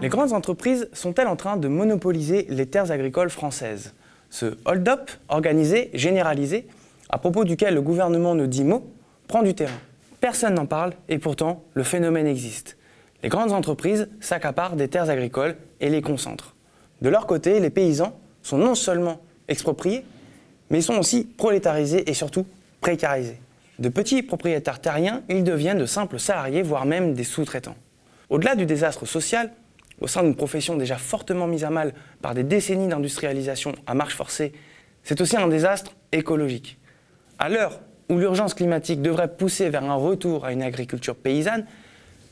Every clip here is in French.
Les grandes entreprises sont-elles en train de monopoliser les terres agricoles françaises? Ce hold-up organisé, généralisé, à propos duquel le gouvernement ne dit mot, prend du terrain. Personne n'en parle et pourtant le phénomène existe. Les grandes entreprises s'accaparent des terres agricoles et les concentrent. De leur côté, les paysans sont non seulement expropriés, mais ils sont aussi prolétarisés et surtout précarisés. De petits propriétaires terriens, ils deviennent de simples salariés, voire même des sous-traitants. Au-delà du désastre social, au sein d'une profession déjà fortement mise à mal par des décennies d'industrialisation à marche forcée, c'est aussi un désastre écologique. À l'heure où l'urgence climatique devrait pousser vers un retour à une agriculture paysanne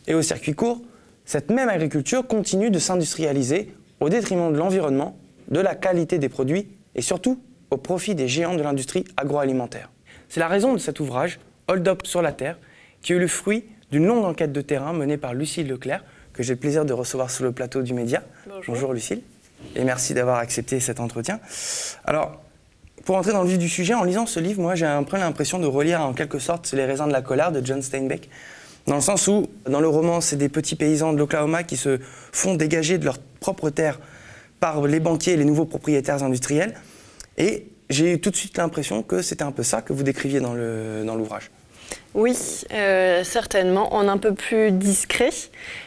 et au circuit court, cette même agriculture continue de s'industrialiser au détriment de l'environnement, de la qualité des produits et surtout au profit des géants de l'industrie agroalimentaire. C'est la raison de cet ouvrage, Hold Up sur la Terre, qui est le fruit d'une longue enquête de terrain menée par Lucille Leclerc, que j'ai le plaisir de recevoir sur le plateau du Média. Bonjour. Lucille, et merci d'avoir accepté cet entretien. Alors, pour entrer dans le vif du sujet, en lisant ce livre, moi j'ai un peu l'impression de relire en quelque sorte Les raisins de la colère de John Steinbeck, dans le sens où, dans le roman, c'est des petits paysans de l'Oklahoma qui se font dégager de leur propre terre par les banquiers et les nouveaux propriétaires industriels. Et j'ai eu tout de suite l'impression que c'était un peu ça que vous décriviez dans l'ouvrage. Oui, euh, certainement, en un peu plus discret.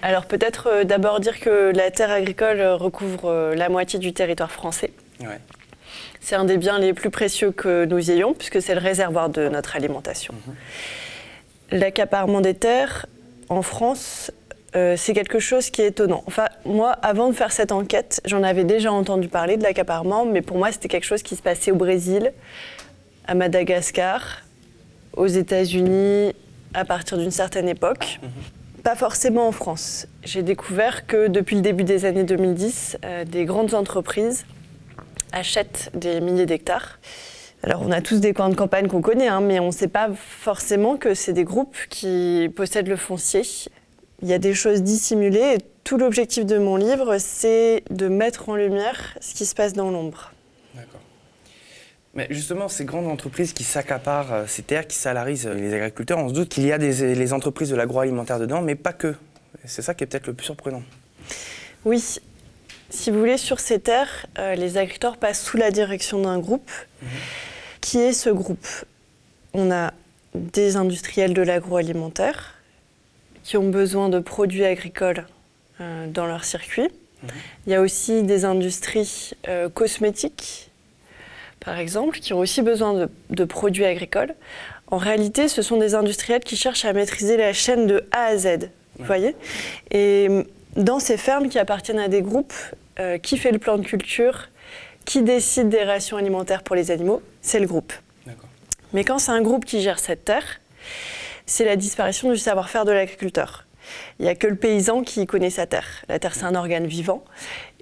Alors peut-être euh, d'abord dire que la terre agricole recouvre euh, la moitié du territoire français. C'est un des biens les plus précieux que nous ayons, puisque c'est le réservoir de notre alimentation. Mhm. L'accaparement des terres en France, c'est quelque chose qui est étonnant. Enfin, moi, avant de faire cette enquête, j'en avais déjà entendu parler de l'accaparement, mais pour moi, c'était quelque chose qui se passait au Brésil, à Madagascar, aux États-Unis à partir d'une certaine époque. Mhm. Pas forcément en France. J'ai découvert que depuis le début des années 2010, euh, des grandes entreprises achètent des milliers d'hectares. Alors on a tous des coins de campagne qu'on connaît, hein, mais on ne sait pas forcément que c'est des groupes qui possèdent le foncier. Il y a des choses dissimulées et tout l'objectif de mon livre, c'est de mettre en lumière ce qui se passe dans l'ombre. Mais justement, ces grandes entreprises qui s'accaparent euh, ces terres, qui salarisent euh, les agriculteurs, on se doute qu'il y a des, les entreprises de l'agroalimentaire dedans, mais pas que. C'est ça qui est peut-être le plus surprenant. Oui. Si vous voulez, sur ces terres, euh, les agriculteurs passent sous la direction d'un groupe. Mhm. Qui est ce groupe? On a des industriels de l'agroalimentaire qui ont besoin de produits agricoles dans leur circuit. Mhm. Il y a aussi des industries cosmétiques par exemple, qui ont aussi besoin de, produits agricoles. En réalité, ce sont des industriels qui cherchent à maîtriser la chaîne de A à Z. Vous voyez? Et dans ces fermes qui appartiennent à des groupes, euh, qui fait le plan de culture, qui décide des rations alimentaires pour les animaux, c'est le groupe. Mais quand c'est un groupe qui gère cette terre, c'est la disparition du savoir-faire de l'agriculteur. Il n'y a que le paysan qui connaît sa terre. La terre, c'est un organe vivant.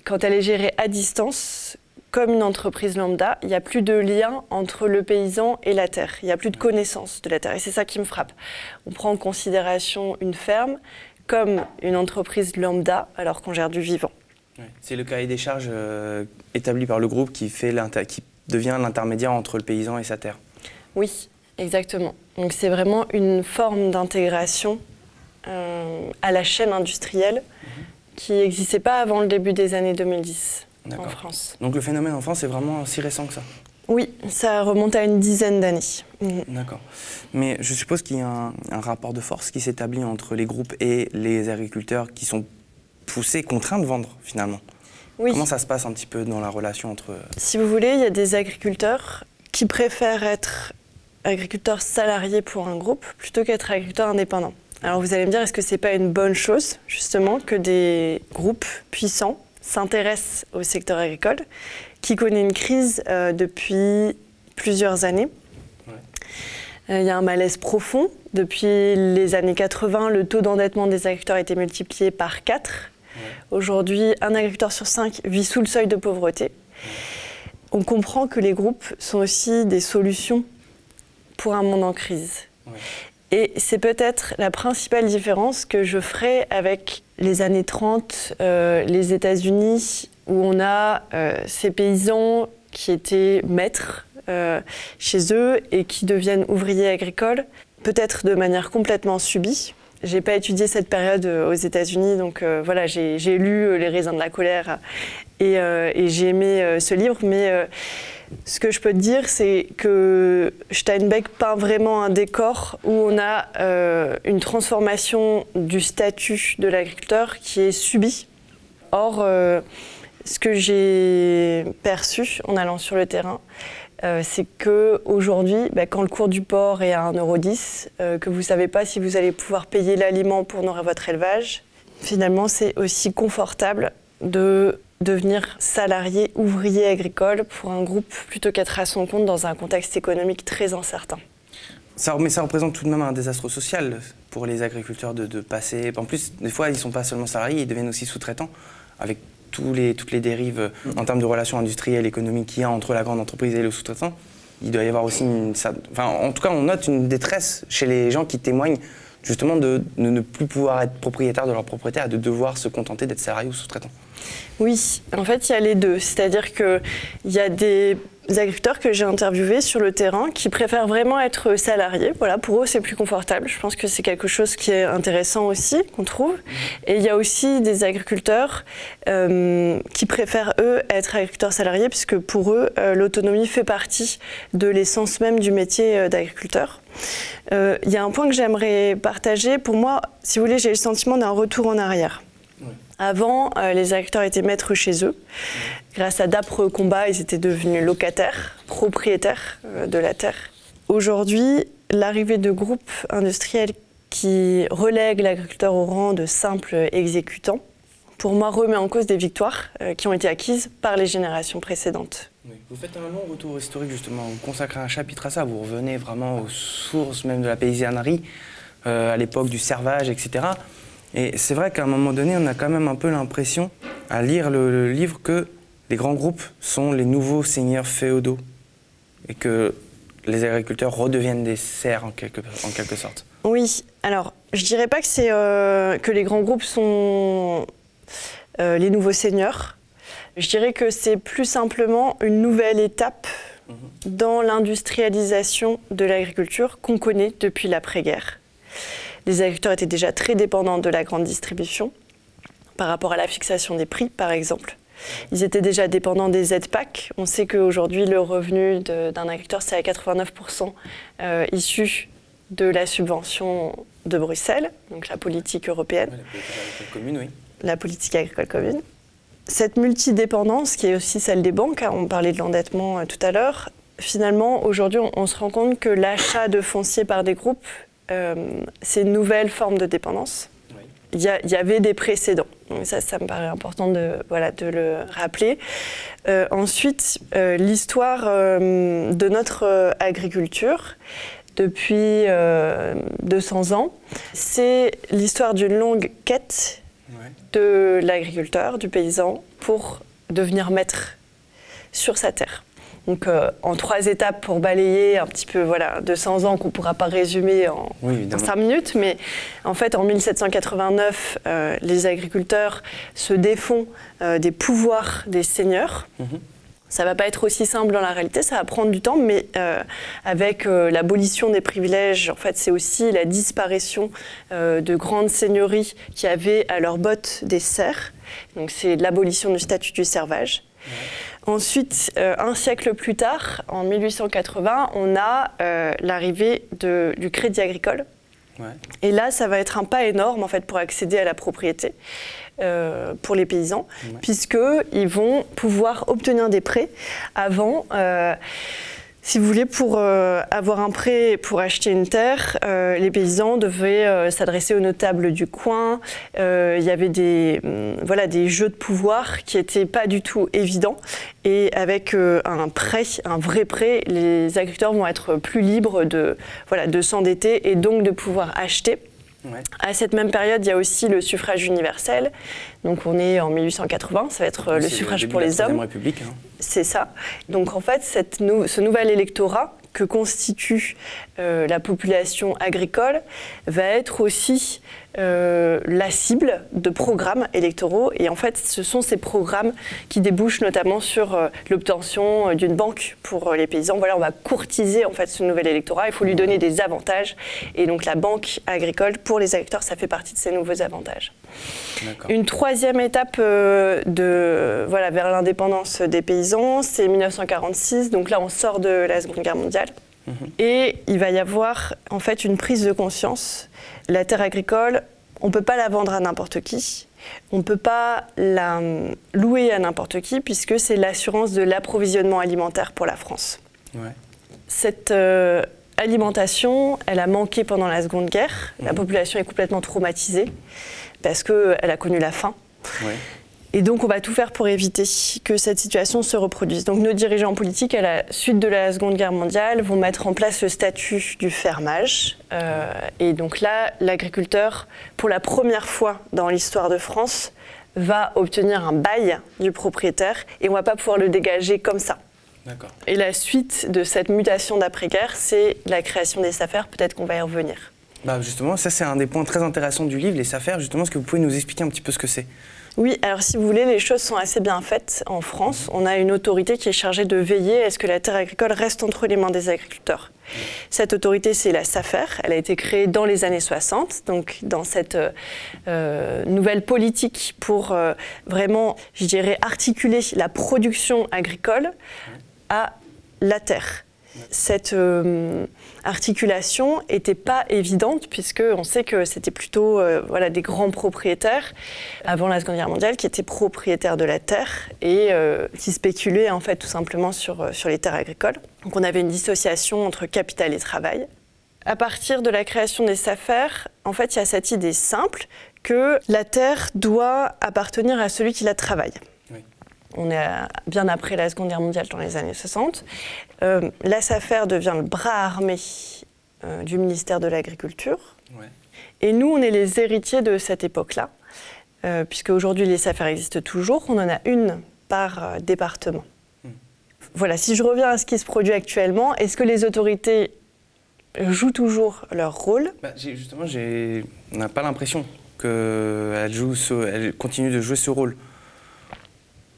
Quand elle est gérée à distance, comme une entreprise lambda, il n'y a plus de lien entre le paysan et la terre. Il n'y a plus de connaissance de la terre. Et c'est ça qui me frappe. On prend en considération une ferme comme une entreprise lambda alors qu'on gère du vivant. C'est le cahier des charges euh, établi par le groupe qui, fait qui devient l'intermédiaire entre le paysan et sa terre. Oui, exactement. Donc c'est vraiment une forme d'intégration euh, à la chaîne industrielle mhm. qui n'existait pas avant le début des années 2010 en France. Donc le phénomène en France est vraiment si récent que ça? Oui, ça remonte à une dizaine d'années. Mhm. D'accord. Mais je suppose qu'il y a un, rapport de force qui s'établit entre les groupes et les agriculteurs qui sont poussés, contraints de vendre finalement. Oui. Comment ça se passe un petit peu dans la relation entre... Si vous voulez, il y a des agriculteurs qui préfèrent être agriculteurs salariés pour un groupe plutôt qu'être agriculteurs indépendants. Alors vous allez me dire, est-ce que c'est pas une bonne chose justement que des groupes puissants s'intéresse au secteur agricole, qui connaît une crise euh, depuis plusieurs années. Euh, il y a un malaise profond. Depuis les années 80, le taux d'endettement des agriculteurs a été multiplié par 4. Aujourd'hui, un agriculteur sur 5 vit sous le seuil de pauvreté. On comprend que les groupes sont aussi des solutions pour un monde en crise. Et c'est peut-être la principale différence que je ferai avec les années 30, euh, les États-Unis, où on a euh, ces paysans qui étaient maîtres euh, chez eux et qui deviennent ouvriers agricoles, peut-être de manière complètement subie. J'ai pas étudié cette période aux États-Unis, donc voilà, j'ai lu Les raisins de la colère et, et j'ai aimé ce livre, mais ce que je peux te dire, c'est que Steinbeck peint vraiment un décor où on a euh, une transformation du statut de l'agriculteur qui est subie. Or, euh, ce que j'ai perçu en allant sur le terrain, euh, c'est qu'aujourd'hui, bah, quand le cours du porc est à 1,10€, que vous ne savez pas si vous allez pouvoir payer l'aliment pour nourrir votre élevage, finalement, c'est aussi confortable de devenir salarié, ouvrier agricole pour un groupe plutôt qu'être à son compte dans un contexte économique très incertain. Ça, mais ça représente tout de même un désastre social pour les agriculteurs de, passer. En plus, des fois, ils ne sont pas seulement salariés, ils deviennent aussi sous-traitants, avec toutes les dérives en termes de relations industrielles, économiques qu'il y a entre la grande entreprise et le sous-traitant. Il doit y avoir aussi une. Enfin, en tout cas, on note une détresse chez les gens qui témoignent justement de, ne plus pouvoir être propriétaire de leur propriété, et de devoir se contenter d'être salarié ou sous-traitant. Oui, en fait, il y a les deux. C'est-à-dire qu'il y a des agriculteurs que j'ai interviewés sur le terrain qui préfèrent vraiment être salariés. Voilà, pour eux, c'est plus confortable. Je pense que c'est quelque chose qui est intéressant aussi, qu'on trouve. Et il y a aussi des agriculteurs euh, qui préfèrent, eux, être agriculteurs salariés, puisque pour eux, euh, l'autonomie fait partie de l'essence même du métier euh, d'agriculteur. Il y a un point que j'aimerais partager. Pour moi, si vous voulez, j'ai le sentiment d'un retour en arrière. Avant, euh, les agriculteurs étaient maîtres chez eux. Grâce à d'âpres combats, ils étaient devenus locataires, propriétaires euh, de la terre. Aujourd'hui, l'arrivée de groupes industriels qui relèguent l'agriculteur au rang de simple exécutant, pour moi, remet en cause des victoires euh, qui ont été acquises par les générations précédentes. Vous faites un long retour historique, justement. Vous consacrez un chapitre à ça. Vous revenez vraiment aux sources même de la paysannerie, à l'époque du servage, etc. Et c'est vrai qu'à un moment donné, on a quand même un peu l'impression, à lire le, livre, que les grands groupes sont les nouveaux seigneurs féodaux et que les agriculteurs redeviennent des serfs en quelque, en quelque sorte. Oui, alors je dirais pas que, c'est, euh, que les grands groupes sont euh, les nouveaux seigneurs. Je dirais que c'est plus simplement une nouvelle étape mhm. dans l'industrialisation de l'agriculture qu'on connaît depuis l'après-guerre. Les agriculteurs étaient déjà très dépendants de la grande distribution par rapport à la fixation des prix, par exemple. Ils étaient déjà dépendants des aides PAC. On sait qu'aujourd'hui, le revenu d'un agriculteur, c'est à 89% euh, issu de la subvention de Bruxelles, donc la politique européenne. la politique agricole commune, oui. La politique agricole commune. Cette multidépendance, qui est aussi celle des banques, hein, on parlait de l'endettement euh, tout à l'heure, finalement, aujourd'hui, on, se rend compte que l'achat de foncier par des groupes euh, c'est une nouvelle forme de dépendance. Il, y avait des précédents. ça, ça me paraît important de, voilà, de le rappeler. Euh, ensuite, euh, l'histoire de notre agriculture depuis 200 ans, c'est l'histoire d'une longue quête de l'agriculteur, du paysan, pour devenir maître sur sa terre. Donc euh, en trois étapes pour balayer un petit peu voilà 200 ans qu'on ne pourra pas résumer en, 5 minutes, mais en fait en 1789 euh, les agriculteurs se défont euh, des pouvoirs des seigneurs. Ça mhm. Ça va pas être aussi simple dans la réalité, ça va prendre du temps, mais avec l'abolition des privilèges, en fait, c'est aussi la disparition de grandes seigneuries qui avaient à leur botte des serfs. Donc c'est l'abolition du statut du servage. Ensuite, euh, un siècle plus tard, en 1880, on a euh, l'arrivée du crédit agricole. Et là, ça va être un pas énorme en fait pour accéder à la propriété euh, pour les paysans, puisque puisqu'ils vont pouvoir obtenir des prêts avant si vous voulez, pour euh, avoir un prêt pour acheter une terre, euh, les paysans devaient euh, s'adresser aux notables du coin. il y avait des, hum, voilà, des jeux de pouvoir qui n'étaient pas du tout évidents. Et avec un prêt, un vrai prêt, les agriculteurs vont être plus libres de, voilà, de s'endetter et donc de pouvoir acheter. À cette même période, il y a aussi le suffrage universel. Donc on est en 1880, ça va être le suffrage pour les hommes. République, hein. C'est ça. Donc en fait, ce nouvel électorat que constitue euh, la population agricole va être aussi euh, la cible de programmes électoraux. Et en fait, ce sont ces programmes qui débouchent notamment sur euh, l'obtention d'une banque pour les paysans. Voilà, on va courtiser en fait ce nouvel électorat. Il faut lui donner des avantages. Et donc la banque agricole pour les agriculteurs, ça fait partie de ces nouveaux avantages. Une troisième étape euh, de, voilà, vers l'indépendance des paysans, c'est 1946. Donc là, on sort de la Seconde Guerre mondiale. Mhm. Et il va y avoir en fait une prise de conscience. La terre agricole, on ne peut pas la vendre à n'importe qui. On ne peut pas la hum, louer à n'importe qui puisque c'est l'assurance de l'approvisionnement alimentaire pour la France. Cette euh, alimentation, elle a manqué pendant la Seconde Guerre. La mhm. population est complètement traumatisée parce qu'elle a connu la faim. Et donc, on va tout faire pour éviter que cette situation se reproduise. Donc, nos dirigeants politiques, à la suite de la Seconde Guerre mondiale, vont mettre en place le statut du fermage. Euh, et donc là, l'agriculteur, pour la première fois dans l'histoire de France, va obtenir un bail du propriétaire et on ne va pas pouvoir le dégager comme ça. Et la suite de cette mutation d'après-guerre, c'est la création des SAFER. Peut-être qu'on va y revenir. Bah justement, ça c'est un des points très intéressants du livre, les SAFER. Justement, est-ce que vous pouvez nous expliquer un petit peu ce que c'est? Oui, alors si vous voulez, les choses sont assez bien faites en France. On a une autorité qui est chargée de veiller à ce que la terre agricole reste entre les mains des agriculteurs. Cette autorité, c'est la SAFER. Elle a été créée dans les années 60, donc dans cette euh, nouvelle politique pour euh, vraiment, je dirais, articuler la production agricole à la terre cette euh, articulation n'était pas évidente puisque on sait que c'était plutôt euh, voilà, des grands propriétaires avant la Seconde Guerre mondiale qui étaient propriétaires de la terre et euh, qui spéculaient en fait tout simplement sur, sur les terres agricoles. Donc on avait une dissociation entre capital et travail. À partir de la création des SAFER, en fait, il y a cette idée simple que la terre doit appartenir à celui qui la travaille on est bien après la Seconde Guerre mondiale dans les années 60. Euh, la SAFER devient le bras armé euh, du ministère de l'Agriculture. Et nous, on est les héritiers de cette époque-là, euh, puisque aujourd'hui les SAFER existent toujours. On en a une par département. Hmm. Voilà, si je reviens à ce qui se produit actuellement, est-ce que les autorités jouent toujours leur rôle? Bah, Justement, on n'a pas l'impression qu'elles continuent de jouer ce rôle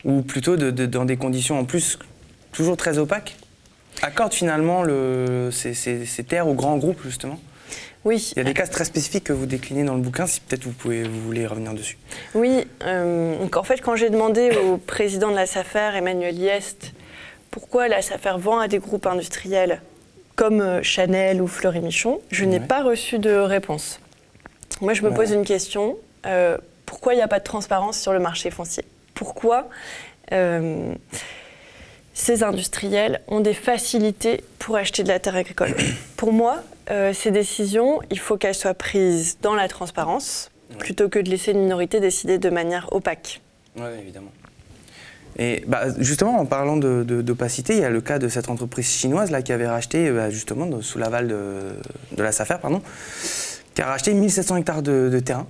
ou plutôt dans des conditions en plus toujours très opaques, accordent finalement ces, terres aux grands groupes, justement oui. Il y a des cas très spécifiques que vous déclinez dans le bouquin, si peut-être vous, pouvez, vous voulez revenir dessus. Oui, euh, donc en fait, quand j'ai demandé au président de la SAFER, Emmanuel Liest, pourquoi la SAFER vend à des groupes industriels comme euh, Chanel ou Fleury Michon, je n'ai pas reçu de réponse. Moi, je me pose une question euh, pourquoi il n'y a pas de transparence sur le marché foncier? Pourquoi euh, ces industriels ont des facilités pour acheter de la terre agricole. Pour moi, euh, ces décisions, il faut qu'elles soient prises dans la transparence, plutôt que de laisser une minorité décider de manière opaque. Oui, évidemment. Et bah, justement, en parlant d'opacité, il y a le cas de cette entreprise chinoise là, qui avait racheté, euh, justement, sous l'aval de, de, la SAFER, pardon, qui a racheté 1700 hectares de, de terrain,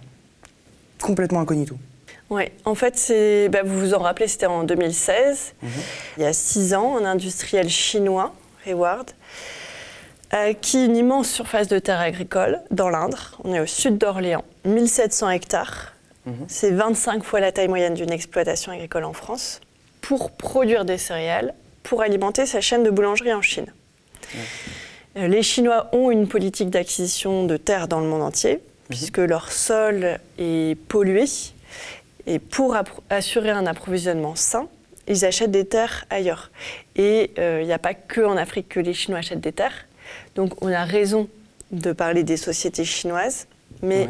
complètement incognito. Oui, en fait, bah, vous vous en rappelez, c'était en 2016. Mhm. Il y a six ans, un industriel chinois, Hayward, a acquis une immense surface de terre agricole dans l'Indre. On est au sud d'Orléans, 1700 hectares. Mhm. C'est 25 fois la taille moyenne d'une exploitation agricole en France, pour produire des céréales, pour alimenter sa chaîne de boulangerie en Chine. Euh, les Chinois ont une politique d'acquisition de terre dans le monde entier, mhm. puisque leur sol est pollué et pour assurer un approvisionnement sain, ils achètent des terres ailleurs. Et il euh, n'y a pas que en Afrique que les Chinois achètent des terres. Donc on a raison de parler des sociétés chinoises. Mais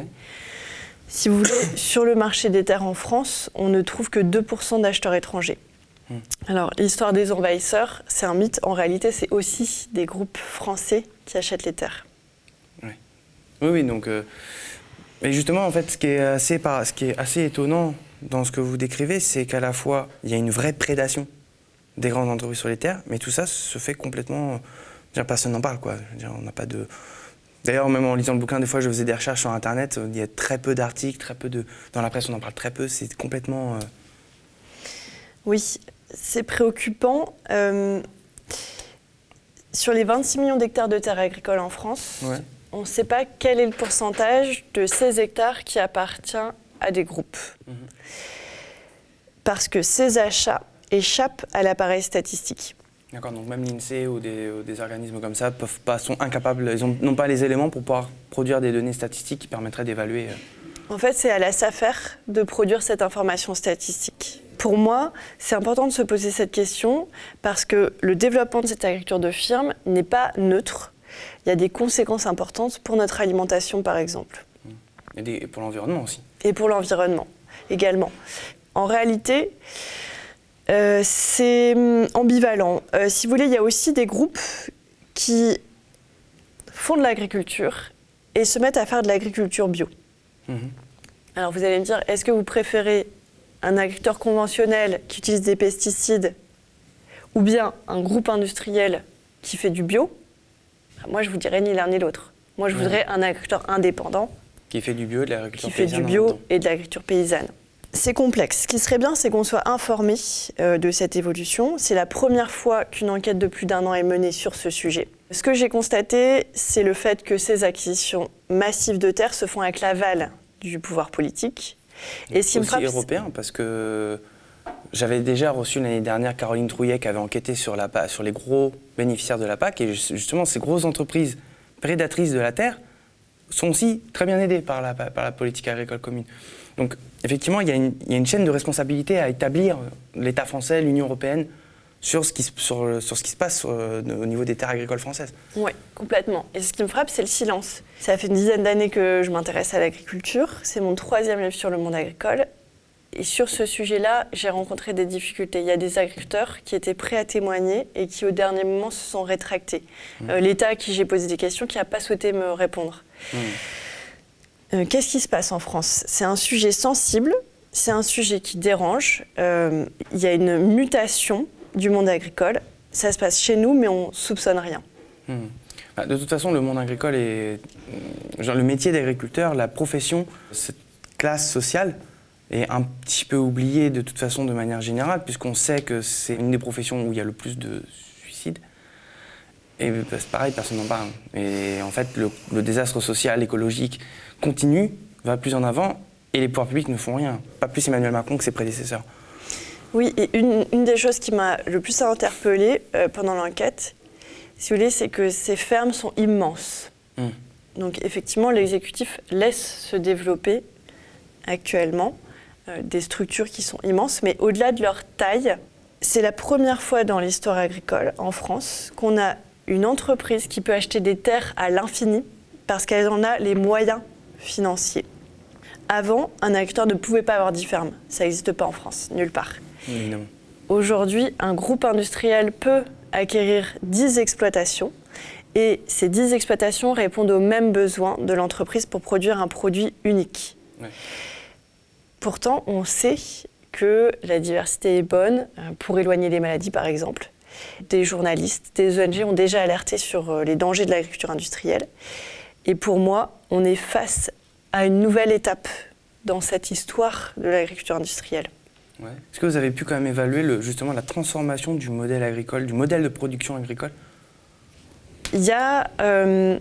si vous voulez, sur le marché des terres en France, on ne trouve que 2% d'acheteurs étrangers. Hmm. Alors l'histoire des envahisseurs, c'est un mythe. En réalité, c'est aussi des groupes français qui achètent les terres. Oui, oui, donc... Euh, mais justement, en fait, ce qui est assez, ce qui est assez étonnant dans ce que vous décrivez, c'est qu'à la fois, il y a une vraie prédation des grandes entreprises sur les terres, mais tout ça se fait complètement. Dire, personne n'en parle, quoi. Dire, on n'a pas de. D'ailleurs, même en lisant le bouquin, des fois, je faisais des recherches sur Internet. Il y a très peu d'articles, très peu de. Dans la presse, on en parle très peu. C'est complètement. Euh, oui, c'est préoccupant. Euh, sur les 26 millions d'hectares de terres agricoles en France, on ne sait pas quel est le pourcentage de ces hectares qui appartient à des groupes. Mhm. Parce que ces achats échappent à l'appareil statistique. D'accord, donc même l'INSEE ou des, organismes comme ça peuvent pas, sont incapables, ils n'ont pas les éléments pour pouvoir produire des données statistiques qui permettraient d'évaluer. Euh. En fait, c'est à la SAFER de produire cette information statistique. Pour moi, c'est important de se poser cette question parce que le développement de cette agriculture de firme n'est pas neutre. Il y a des conséquences importantes pour notre alimentation, par exemple. Et pour l'environnement aussi. Et pour l'environnement également. En réalité, euh, c'est hum, ambivalent. Euh, si vous voulez, il y a aussi des groupes qui font de l'agriculture et se mettent à faire de l'agriculture bio. Mhm. Alors vous allez me dire, est-ce que vous préférez un agriculteur conventionnel qui utilise des pesticides ou bien un groupe industriel qui fait du bio Moi, je vous dirais ni l'un ni l'autre. Moi, je voudrais un agriculteur indépendant. Qui fait du bio et de l'agriculture paysanne. Qui fait du bio et de l'agriculture paysanne. C'est complexe. Ce qui serait bien, c'est qu'on soit informé euh, de cette évolution. C'est la première fois qu'une enquête de plus d'un an est menée sur ce sujet. Ce que j'ai constaté, c'est le fait que ces acquisitions massives de terres se font avec l'aval du pouvoir politique. Et ce qui me frappe, européen, parce que j'avais déjà reçu l'année dernière Caroline Trouillet qui avait enquêté sur, la, sur les gros bénéficiaires de la PAC. Et justement, ces grosses entreprises prédatrices de la terre sont aussi très bien aidées par la, par la politique agricole commune. Donc effectivement, il y, a une, chaîne de responsabilité à établir, euh, l'État français, l'Union européenne, sur ce, qui, sur, sur ce qui se passe euh, au niveau des terres agricoles françaises. Oui, complètement. Et ce qui me frappe, c'est le silence. Ça fait une dizaine d'années que je m'intéresse à l'agriculture. C'est mon troisième livre sur le monde agricole. Et sur ce sujet-là, j'ai rencontré des difficultés. Il y a des agriculteurs qui étaient prêts à témoigner et qui, au dernier moment, se sont rétractés. Mmh. Euh, L'État à qui j'ai posé des questions, qui n'a pas souhaité me répondre. Mmh. Euh, qu'est-ce qui se passe en France? C'est un sujet sensible, c'est un sujet qui dérange. Euh, il y a une mutation du monde agricole. Ça se passe chez nous, mais on soupçonne rien. Hmm. Bah, de toute façon, le monde agricole est. Genre, le métier d'agriculteur, la profession, cette classe sociale est un petit peu oubliée de toute façon de manière générale, puisqu'on sait que c'est une des professions où il y a le plus de suicides. Et bah, c'est pareil, personne n'en parle. Et en fait, le désastre social, écologique, continue, va plus en avant, et les pouvoirs publics ne font rien. Pas plus Emmanuel Macron que ses prédécesseurs. Oui, et une, des choses qui m'a le plus interpellée euh, pendant l'enquête, si vous voulez, c'est que ces fermes sont immenses. Hmm. Donc effectivement, l'exécutif laisse se développer actuellement des structures qui sont immenses, mais au-delà de leur taille, c'est la première fois dans l'histoire agricole en France qu'on a une entreprise qui peut acheter des terres à l'infini parce qu'elle en a les moyens financier. Avant, un agriculteur ne pouvait pas avoir 10 fermes. Ça n'existe pas en France, nulle part. Aujourd'hui, un groupe industriel peut acquérir 10 exploitations et ces 10 exploitations répondent aux mêmes besoins de l'entreprise pour produire un produit unique. Pourtant, on sait que la diversité est bonne euh, pour éloigner les maladies, par exemple. Des journalistes, des ONG ont déjà alerté sur euh, les dangers de l'agriculture industrielle. Et pour moi, on est face à une nouvelle étape dans cette histoire de l'agriculture industrielle. Est-ce que vous avez pu quand même évaluer le, justement la transformation du modèle agricole, du modèle de production agricole? Il y a euh,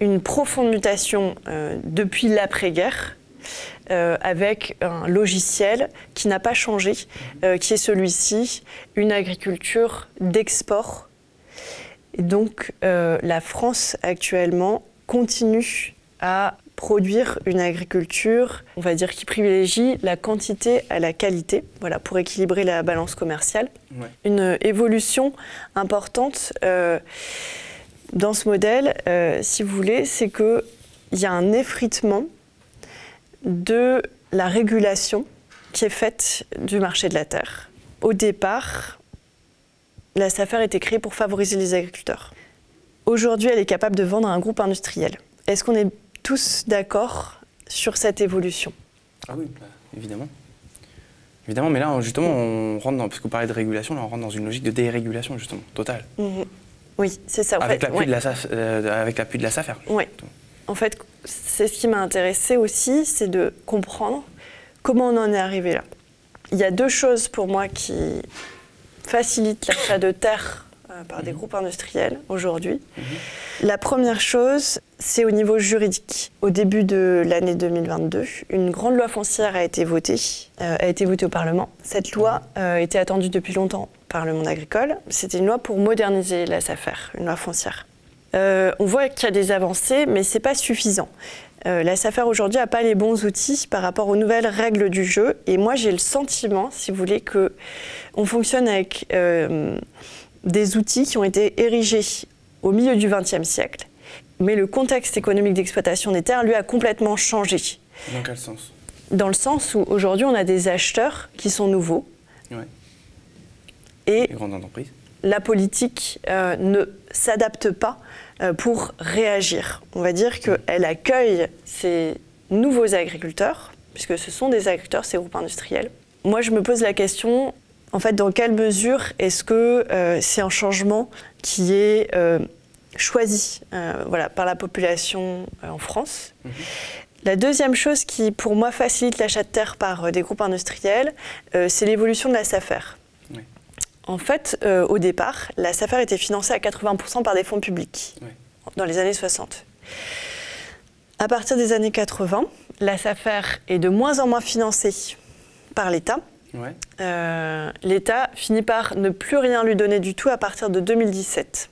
une profonde mutation euh, depuis l'après-guerre. Euh, avec un logiciel qui n'a pas changé, qui est celui-ci, une agriculture d'export. Et donc la France actuellement continue à produire une agriculture, on va dire, qui privilégie la quantité à la qualité, voilà, pour équilibrer la balance commerciale. Une évolution importante euh, dans ce modèle, euh, si vous voulez, c'est qu'il y a un effritement de la régulation qui est faite du marché de la terre. Au départ, la SAFER était créée pour favoriser les agriculteurs. Aujourd'hui, elle est capable de vendre à un groupe industriel. Est-ce qu'on est tous d'accord sur cette évolution? Ah oui, évidemment. Évidemment, mais là, justement, on rentre dans, parce que vous parlez de régulation, là, on rentre dans une logique de dérégulation, justement, totale. Mhm. Oui, c'est ça. avec, l'appui de la, euh, avec l'appui de la SAFER. Oui. En fait, c'est ce qui m'a intéressé aussi, c'est de comprendre comment on en est arrivé là. Il y a deux choses pour moi qui facilitent l'achat de terres euh, par des groupes industriels aujourd'hui. La première chose, c'est au niveau juridique. Au début de l'année 2022, une grande loi foncière a été votée, euh, a été votée au Parlement. Cette loi euh, était attendue depuis longtemps par le monde agricole. C'était une loi pour moderniser la SAFER, une loi foncière. Euh, on voit qu'il y a des avancées, mais ce n'est pas suffisant. Euh, la SAFER aujourd'hui n'a pas les bons outils par rapport aux nouvelles règles du jeu. Et moi, j'ai le sentiment, si vous voulez, qu'on fonctionne avec euh, des outils qui ont été érigés au milieu du XXe siècle. Mais le contexte économique d'exploitation des terres, lui, a complètement changé. Dans quel sens? Dans le sens où aujourd'hui, on a des acheteurs qui sont nouveaux. Ouais. Et Les grandes entreprises. La politique euh, ne s'adapte pas euh, pour réagir. On va dire qu'elle accueille ces nouveaux agriculteurs, puisque ce sont des agriculteurs, ces groupes industriels. Moi, je me pose la question, en fait, dans quelle mesure est-ce que euh, c'est un changement qui est choisi voilà, par la population en France? La deuxième chose qui, pour moi, facilite l'achat de terre par des groupes industriels, c'est l'évolution de la SAFER. En fait, euh, au départ, la SAFER était financée à 80% par des fonds publics Oui. dans les années 60. À partir des années 80, la SAFER est de moins en moins financée par l'État. Ouais. Euh, L'État finit par ne plus rien lui donner du tout à partir de 2017.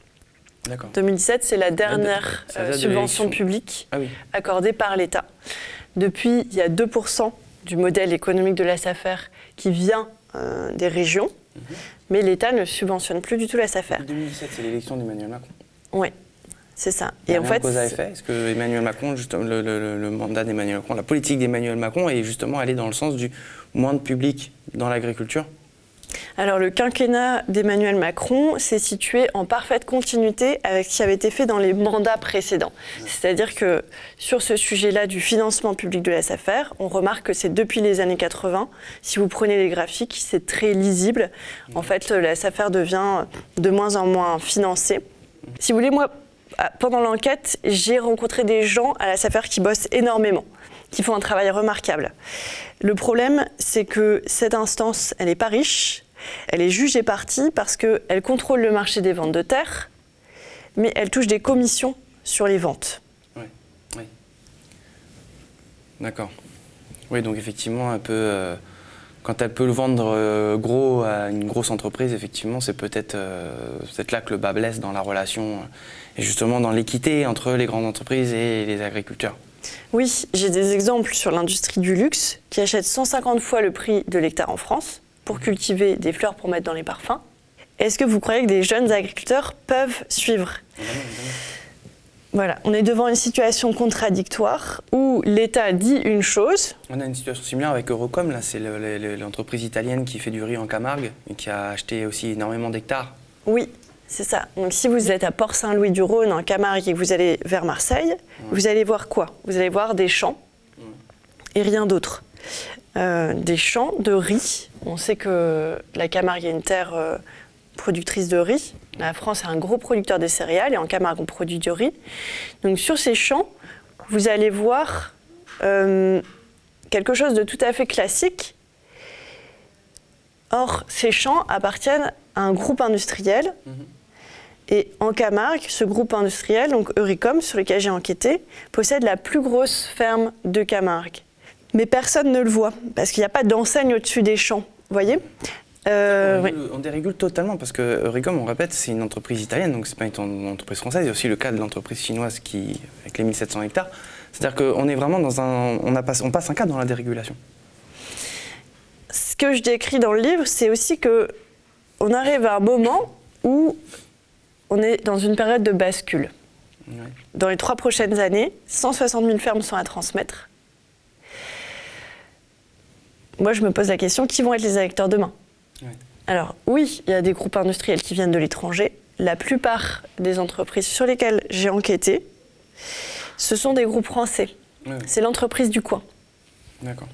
D'accord. 2017, c'est la dernière euh, de subvention publique Ah oui. accordée par l'État. Depuis, il y a 2% du modèle économique de la SAFER qui vient euh, des régions, Mhm. Mais l'État ne subventionne plus du tout la SAFER. 2017, c'est l'élection d'Emmanuel Macron. Oui, c'est ça. Et en fait, cause à c'est- effet Est-ce que Emmanuel Macron, justement, le, le- le- le mandat d'Emmanuel Macron, la politique d'Emmanuel Macron est justement allée dans le sens du moins de public dans l'agriculture? Alors le quinquennat d'Emmanuel Macron s'est situé en parfaite continuité avec ce qui avait été fait dans les mandats précédents. C'est-à-dire que sur ce sujet-là du financement public de la SAFER, on remarque que c'est depuis les années 80. Si vous prenez les graphiques, c'est très lisible. En fait, la SAFER devient de moins en moins financée. Si vous voulez, moi, à- pendant l'enquête, j'ai rencontré des gens à la SAFER qui bossent énormément, qui font un travail remarquable. Le problème, c'est que cette instance, elle n'est pas riche, elle est juge et partie parce qu'elle contrôle le marché des ventes de terre, mais elle touche des commissions sur les ventes. Oui. D'accord. Oui, donc effectivement, un peu, euh, quand elle peut le vendre euh, gros à une grosse entreprise, effectivement, c'est peut-être euh, là que le bas blesse dans la relation, euh, et justement dans l'équité entre les grandes entreprises et les agriculteurs. Oui, j'ai des exemples sur l'industrie du luxe qui achète 150 fois le prix de l'hectare en France pour cultiver des fleurs pour mettre dans les parfums. Est-ce que vous croyez que des jeunes agriculteurs peuvent suivre? Voilà, on est devant une situation contradictoire où l'État dit une chose, On a une situation similaire avec Eurocom, là, c'est le- le- le- l'entreprise italienne qui fait du riz en Camargue et qui a acheté aussi énormément d'hectares. Oui, c'est ça. Donc si vous êtes à Port-Saint-Louis-du-Rhône, en Camargue, et que vous allez vers Marseille, vous allez voir quoi? Vous allez voir des champs et rien d'autre. Euh, des champs de riz. On sait que la Camargue est une terre euh, productrice de riz. La France est un gros producteur de céréales et en Camargue, on produit du riz. Donc sur ces champs, vous allez voir euh, quelque chose de tout à fait classique. Or, ces champs appartiennent à un groupe industriel. Et en Camargue, ce groupe industriel, donc Euricom, sur lequel j'ai enquêté, possède la plus grosse ferme de Camargue. Mais personne ne le voit, parce qu'il n'y a pas d'enseigne au-dessus des champs. Vous voyez? Euh, on, oui. dérégule, on dérégule totalement parce que Euricom, on répète, c'est une entreprise italienne, donc c'est pas une, entreprise française. Il y a aussi le cas de l'entreprise chinoise qui, avec les 1700 hectares. C'est-à-dire qu'on est vraiment dans un, on, a pas- on passe un cap dans la dérégulation. Ce que je décris dans le livre, c'est aussi que on arrive à un moment où on est dans une période de bascule. Ouais. Dans les trois prochaines années, 160 000 fermes sont à transmettre. Moi, je me pose la question, qui vont être les électeurs demain Ouais. Alors, oui, il y a des groupes industriels qui viennent de l'étranger. La plupart des entreprises sur lesquelles j'ai enquêté, ce sont des groupes français. Ouais. C'est l'entreprise du coin. D'accord.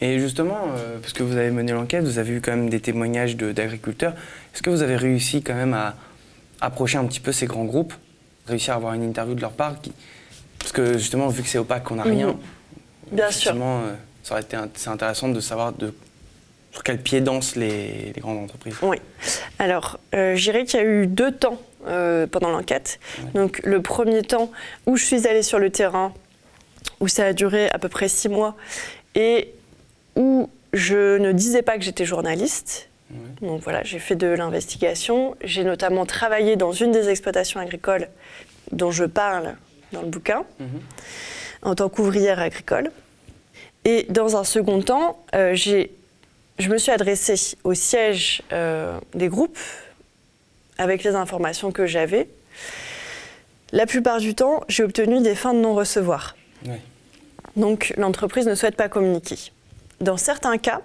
Et justement, euh, parce que vous avez mené l'enquête, vous avez eu quand même des témoignages de- d'agriculteurs. Est-ce que vous avez réussi quand même à approcher un petit peu ces grands groupes, réussir à avoir une interview de leur part qui- Parce que justement, vu que c'est opaque, qu'on n'a rien. Bien sûr. euh, ça aurait été intéressant de savoir de sur quel pied dansent les, grandes entreprises Oui. Alors, euh, je dirais qu'il y a eu deux temps euh, pendant l'enquête. Donc, le premier temps où je suis allée sur le terrain, où ça a duré à peu près six mois, et où je ne disais pas que j'étais journaliste. Donc voilà, j'ai fait de l'investigation. J'ai notamment travaillé dans une des exploitations agricoles dont je parle dans le bouquin, mhm. en tant qu'ouvrière agricole. Et dans un second temps, euh, je me suis adressée au siège euh, des groupes avec les informations que j'avais. La plupart du temps, j'ai obtenu des fins de non-recevoir. Donc l'entreprise ne souhaite pas communiquer. Dans certains cas,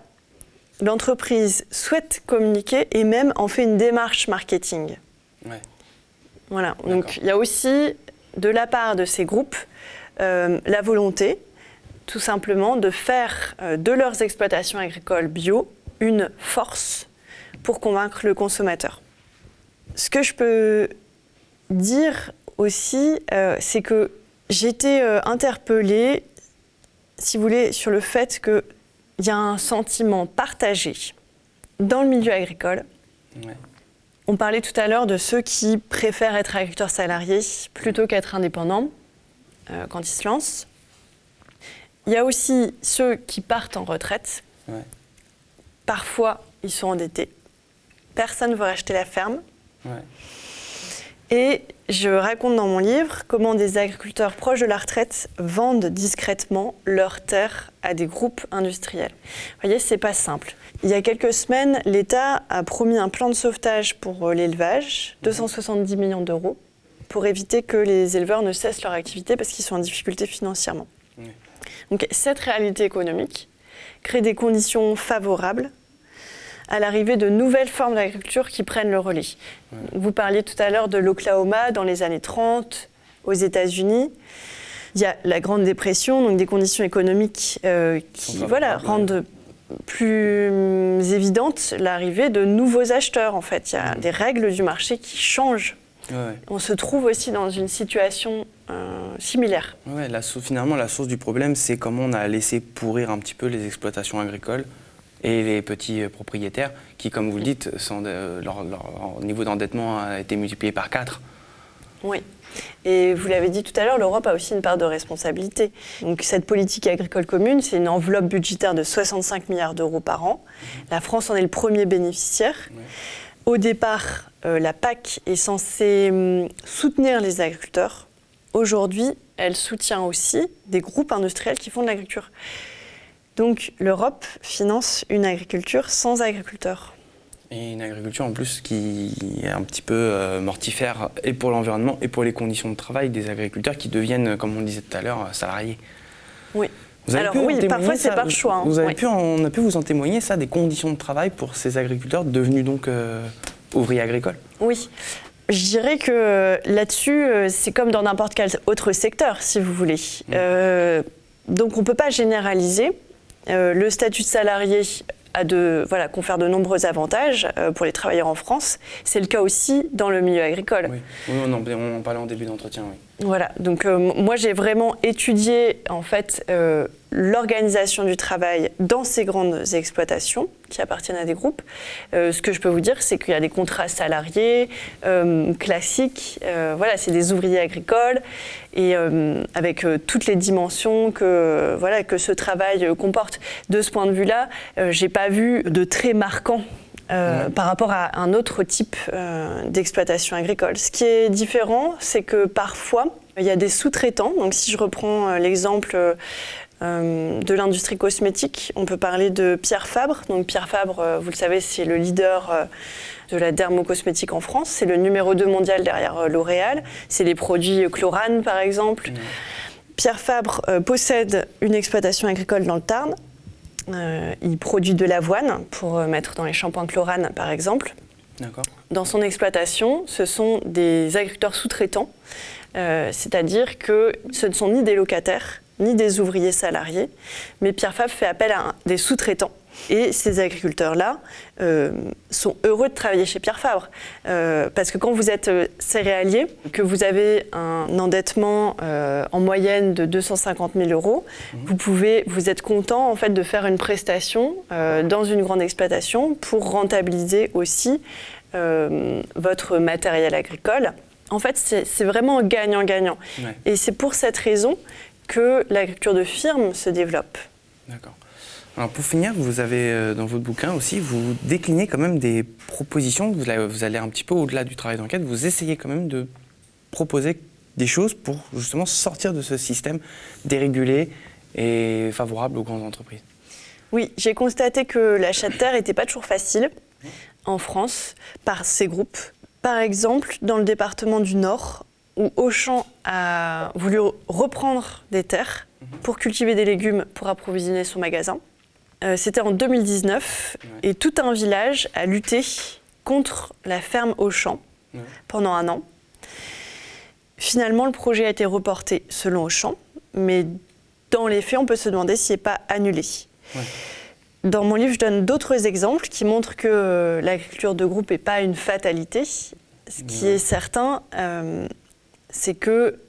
l'entreprise souhaite communiquer et même en fait une démarche marketing. Voilà. Donc il y a aussi de la part de ces groupes euh, la volonté, tout simplement, de faire euh, de leurs exploitations agricoles bio une force pour convaincre le consommateur. Ce que je peux dire aussi, euh, c'est que j'ai été interpellée, si vous voulez, sur le fait que il y a un sentiment partagé dans le milieu agricole. On parlait tout à l'heure de ceux qui préfèrent être agriculteurs salariés plutôt qu'être indépendants euh, quand ils se lancent. Il y a aussi ceux qui partent en retraite. Parfois, ils sont endettés. Personne ne veut racheter la ferme. Et je raconte dans mon livre comment des agriculteurs proches de la retraite vendent discrètement leurs terres à des groupes industriels. Vous voyez, c'est pas simple. Il y a quelques semaines, l'État a promis un plan de sauvetage pour euh, l'élevage, 270 millions d'euros, pour éviter que les éleveurs ne cessent leur activité parce qu'ils sont en difficulté financièrement. Donc cette réalité économique crée des conditions favorables à l'arrivée de nouvelles formes d'agriculture qui prennent le relais. Vous parliez tout à l'heure de l'Oklahoma dans les années 30, aux États-Unis. Il y a la Grande Dépression, donc des conditions économiques euh, qui voilà, rendent plus évidente l'arrivée de nouveaux acheteurs. En fait, il y a des règles du marché qui changent. On se trouve aussi dans une situation euh, similaire. Ouais, la, finalement, la source du problème, c'est comment on a laissé pourrir un petit peu les exploitations agricoles et les petits euh, propriétaires qui, comme vous le dites, leur, niveau d'endettement a été multiplié par 4. Oui. Et vous l'avez dit tout à l'heure, l'Europe a aussi une part de responsabilité. Donc cette politique agricole commune, c'est une enveloppe budgétaire de 65 milliards d'euros par an. La France en est le premier bénéficiaire. Au départ, euh, la PAC est censée hum, soutenir les agriculteurs. Aujourd'hui, elle soutient aussi des groupes industriels qui font de l'agriculture. Donc l'Europe finance une agriculture sans agriculteurs. Et une agriculture en plus qui est un petit peu euh, mortifère et pour l'environnement et pour les conditions de travail des agriculteurs qui deviennent, comme on disait tout à l'heure, salariés. Oui. Vous avez Alors oui, parfois c'est par choix. Hein. Vous avez pu on a pu vous en témoigner ça, des conditions de travail pour ces agriculteurs devenus donc euh, ouvriers agricoles? Oui. Je dirais que là-dessus, euh, c'est comme dans n'importe quel autre secteur, si vous voulez. Mmh. donc on ne peut pas généraliser. le statut de salarié de, voilà, confère de nombreux avantages euh, pour les travailleurs en France. C'est le cas aussi dans le milieu agricole. Oui, on, en, parlait en début d'entretien. Oui. Voilà, donc euh, moi j'ai vraiment étudié en fait euh, l'organisation du travail dans ces grandes exploitations qui appartiennent à des groupes. ce que je peux vous dire, c'est qu'il y a des contrats salariés classiques. voilà, c'est des ouvriers agricoles et avec toutes les dimensions que voilà que ce travail comporte. De ce point de vue-là, j'ai pas vu de très marquant euh, par rapport à un autre type euh, d'exploitation agricole. Ce qui est différent, c'est que parfois, il y a des sous-traitants. Donc si je reprends euh, de l'industrie cosmétique, on peut parler de Pierre Fabre. Donc Pierre Fabre, vous le savez, c'est le leader de la dermocosmétique en France. C'est le numéro 2 mondial derrière L'Oréal. C'est les produits Chlorane, par exemple. Pierre Fabre possède une exploitation agricole dans le Tarn euh, il produit de l'avoine pour euh, mettre dans les shampoings chlorane, par exemple. Dans son exploitation, ce sont des agriculteurs sous-traitants, euh, c'est-à-dire que ce ne sont ni des locataires, ni des ouvriers salariés, mais Pierre Fabre fait appel à des sous-traitants Et ces agriculteurs-là euh, sont heureux de travailler chez Pierre Fabre. Euh, parce que quand vous êtes euh, céréalier, que vous avez un endettement en moyenne de 250 000 euros, mmh. vous, pouvez, vous êtes content en fait, de faire une prestation dans une grande exploitation pour rentabiliser aussi votre matériel agricole. En fait, c'est vraiment gagnant-gagnant. Et c'est pour cette raison que l'agriculture de firme se développe. D'accord. Alors pour finir, vous avez euh, dans votre bouquin aussi, vous déclinez quand même des propositions, vous allez, un petit peu au-delà du travail d'enquête, vous essayez quand même de proposer des choses pour justement sortir de ce système dérégulé et favorable aux grandes entreprises. Oui, j'ai constaté que l'achat de terre n'était pas toujours facile en France par ces groupes. Par exemple, dans le département du Nord, où Auchan a voulu reprendre des terres pour cultiver des légumes pour approvisionner son magasin. Euh, c'était en 2019 et tout un village a lutté contre la ferme Auchan pendant un an. Finalement, le projet a été reporté selon Auchan, mais dans les faits, on peut se demander s'il n'est pas annulé. Dans mon livre, je donne d'autres exemples qui montrent que euh, l'agriculture de groupe n'est pas une fatalité. Ce qui est certain, euh, c'est que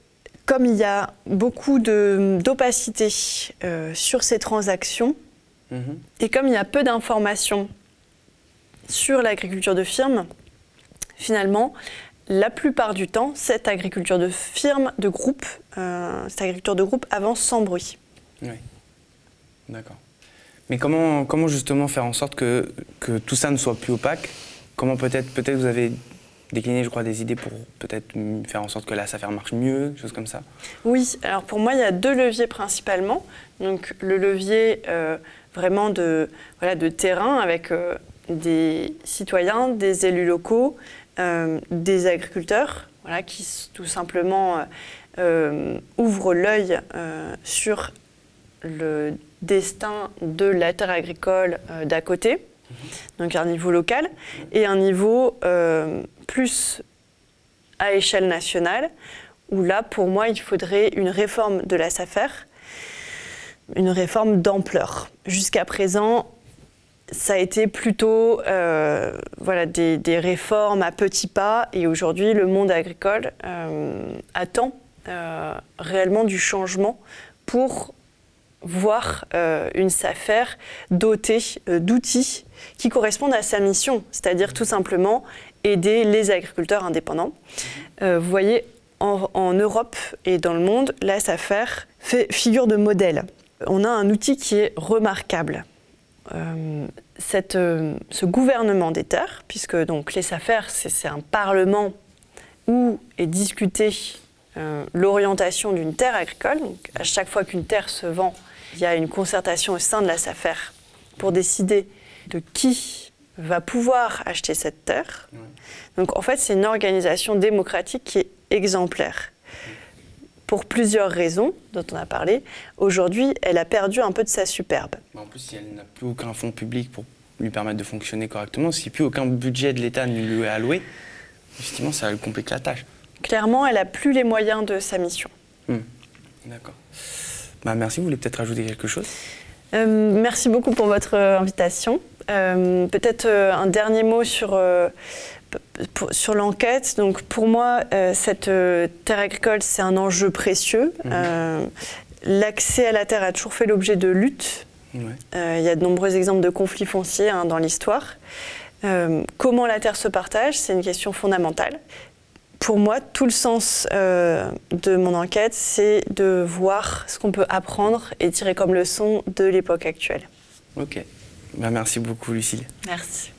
comme il y a beaucoup d'opacité euh, sur ces transactions, mhm. et comme il y a peu d'informations sur l'agriculture de firme, finalement, la plupart du temps, cette agriculture de firme, de groupe, euh, cette agriculture de groupe avance sans bruit. Oui, d'accord. Mais comment, comment justement faire en sorte que, que tout ça ne soit plus opaque? Comment peut-être peut-être vous avez décliner, je crois, des idées pour peut-être faire en sorte que la SAFER marche mieux, choses comme ça. Oui, alors pour moi, il y a deux leviers principalement. Donc le levier euh, vraiment de, voilà, de terrain avec euh, des citoyens, des élus locaux, euh, des agriculteurs, voilà, qui tout simplement ouvrent l'œil sur le destin de la terre agricole d'à côté. Donc un niveau local, et un niveau euh, plus à échelle nationale, où là, pour moi, il faudrait une réforme de la SAFER, une réforme d'ampleur. Jusqu'à présent, ça a été plutôt euh, voilà, des, réformes à petits pas, et aujourd'hui, le monde agricole euh, attend réellement du changement pour voir euh, une SAFER dotée euh, d'outils qui correspondent à sa mission, c'est-à-dire tout simplement aider les agriculteurs indépendants. Euh, vous voyez, en, Europe et dans le monde, la SAFER fait figure de modèle. On a un outil qui est remarquable. Cette, ce gouvernement des terres, puisque donc les SAFER, c'est un parlement où est discuté l'orientation d'une terre agricole. Donc, à chaque fois qu'une terre se vend, il y a une concertation au sein de la SAFER pour décider de qui va pouvoir acheter cette terre. Donc en fait, c'est une organisation démocratique qui est exemplaire. Pour plusieurs raisons dont on a parlé, aujourd'hui, elle a perdu un peu de sa superbe. En plus, si elle n'a plus aucun fonds public pour lui permettre de fonctionner correctement, si plus aucun budget de l'État ne lui est alloué, effectivement, ça complique la tâche. Clairement, elle n'a plus les moyens de sa mission. Hmm. D'accord. Bah, merci, vous voulez peut-être ajouter quelque chose? Euh, Merci beaucoup pour votre euh, invitation. Euh, peut-être un dernier mot sur, sur l'enquête. Donc pour moi, cette terre agricole, c'est un enjeu précieux. Mhm. L'accès à la terre a toujours fait l'objet de luttes. Il y a de nombreux exemples de conflits fonciers hein, dans l'histoire. comment la terre se partage, c'est une question fondamentale pour moi, tout le sens euh, de mon enquête, c'est de voir ce qu'on peut apprendre et tirer comme leçon de l'époque actuelle. Ok. Bah, merci beaucoup, Lucille. Merci.